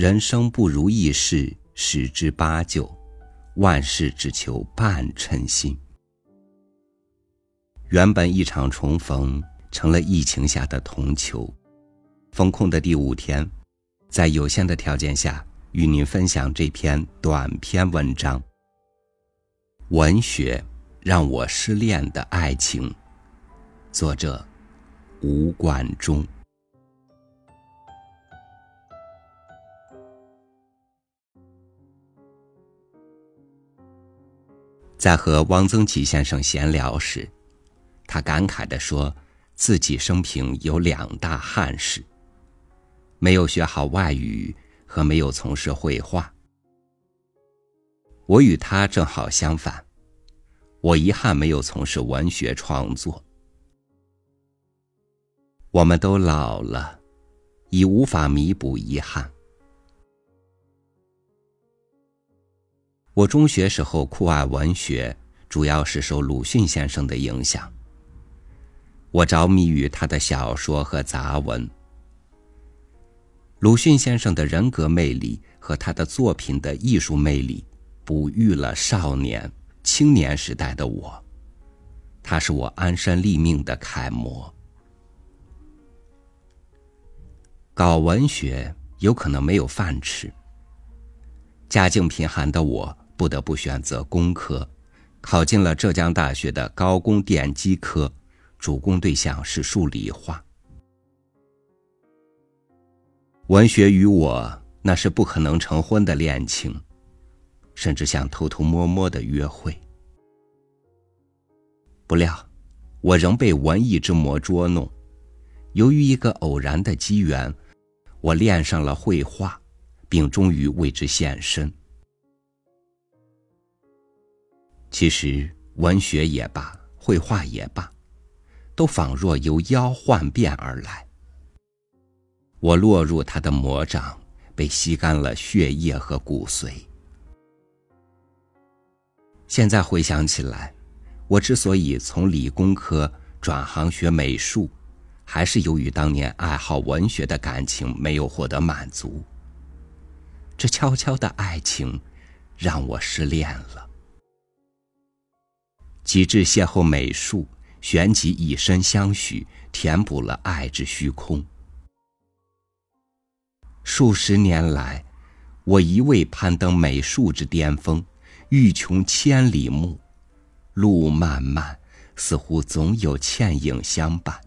人生不如意事十之八九，万事只求半称心。原本一场重逢，成了疫情下的同囚。封控的第五天，在有限的条件下，与您分享这篇短篇文章。文学让我失恋的爱情，作者吴冠中。在和汪曾祺先生闲聊时，他感慨地说：“自己生平有两大憾事，没有学好外语和没有从事绘画。我与他正好相反，我遗憾没有从事文学创作。我们都老了，已无法弥补遗憾。”我中学时候酷爱文学，主要是受鲁迅先生的影响。我着迷于他的小说和杂文。鲁迅先生的人格魅力和他的作品的艺术魅力，哺育了少年、青年时代的我。他是我安身立命的楷模。搞文学有可能没有饭吃。家境贫寒的我。不得不选择工科，考进了浙江大学的高工电机科，主攻对象是数理化。文学与我那是不可能成婚的恋情，甚至想偷偷摸摸的约会。不料，我仍被文艺之魔捉弄。由于一个偶然的机缘，我恋上了绘画，并终于为之献身。其实，文学也罢，绘画也罢，都仿若由妖幻变而来。我落入他的魔掌，被吸干了血液和骨髓。现在回想起来，我之所以从理工科转行学美术，还是由于当年爱好文学的感情没有获得满足。这悄悄的爱情，让我失恋了。及至邂逅美术，旋即以身相许，填补了爱之虚空。数十年来，我一味攀登美术之巅峰，欲穷千里目，路漫漫，似乎总有倩影相伴。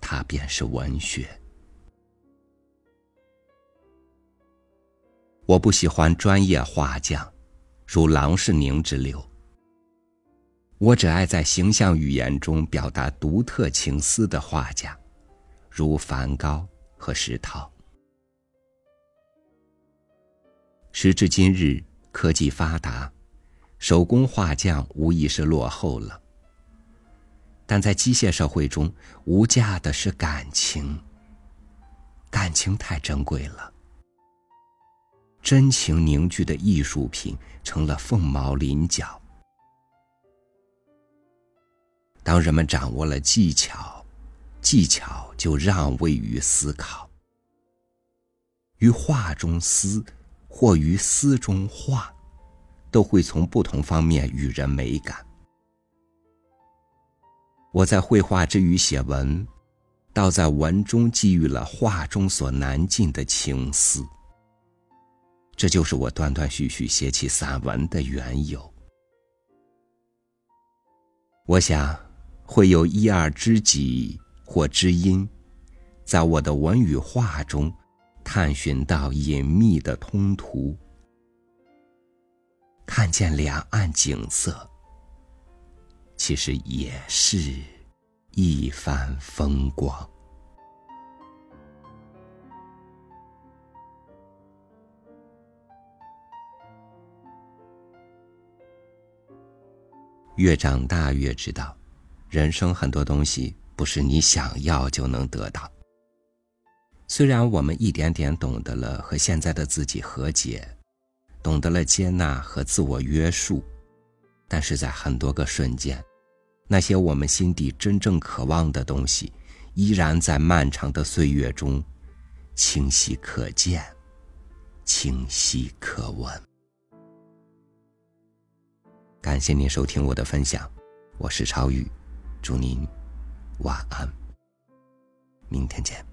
它便是文学。我不喜欢专业画匠，如郎世宁之流。我只爱在形象语言中表达独特情思的画家，如梵高和石涛。时至今日，科技发达，手工画匠无疑是落后了。但在机械社会中，无价的是感情。感情太珍贵了，真情凝聚的艺术品成了凤毛麟角。当人们掌握了技巧，技巧就让位于思考。于画中思，或于思中画，都会从不同方面与人美感。我在绘画之余写文，倒在文中寄予了画中所难尽的情思。这就是我断断续续写起散文的缘由。我想。会有一二知己或知音，在我的文与画中，探寻到隐秘的通途，看见两岸景色，其实也是一番风光。越长大越知道。人生很多东西不是你想要就能得到。虽然我们一点点懂得了和现在的自己和解，懂得了接纳和自我约束，但是在很多个瞬间，那些我们心底真正渴望的东西，依然在漫长的岁月中，清晰可见，清晰可闻。感谢您收听我的分享，我是超宇，祝您晚安，明天见。